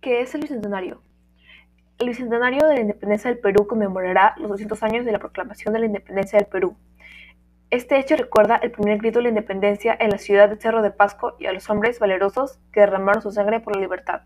¿Qué es el Bicentenario? El Bicentenario de la Independencia del Perú conmemorará los 200 años de la proclamación de la independencia del Perú. Este hecho recuerda el primer grito de la independencia en la ciudad de Cerro de Pasco y a los hombres valerosos que derramaron su sangre por la libertad.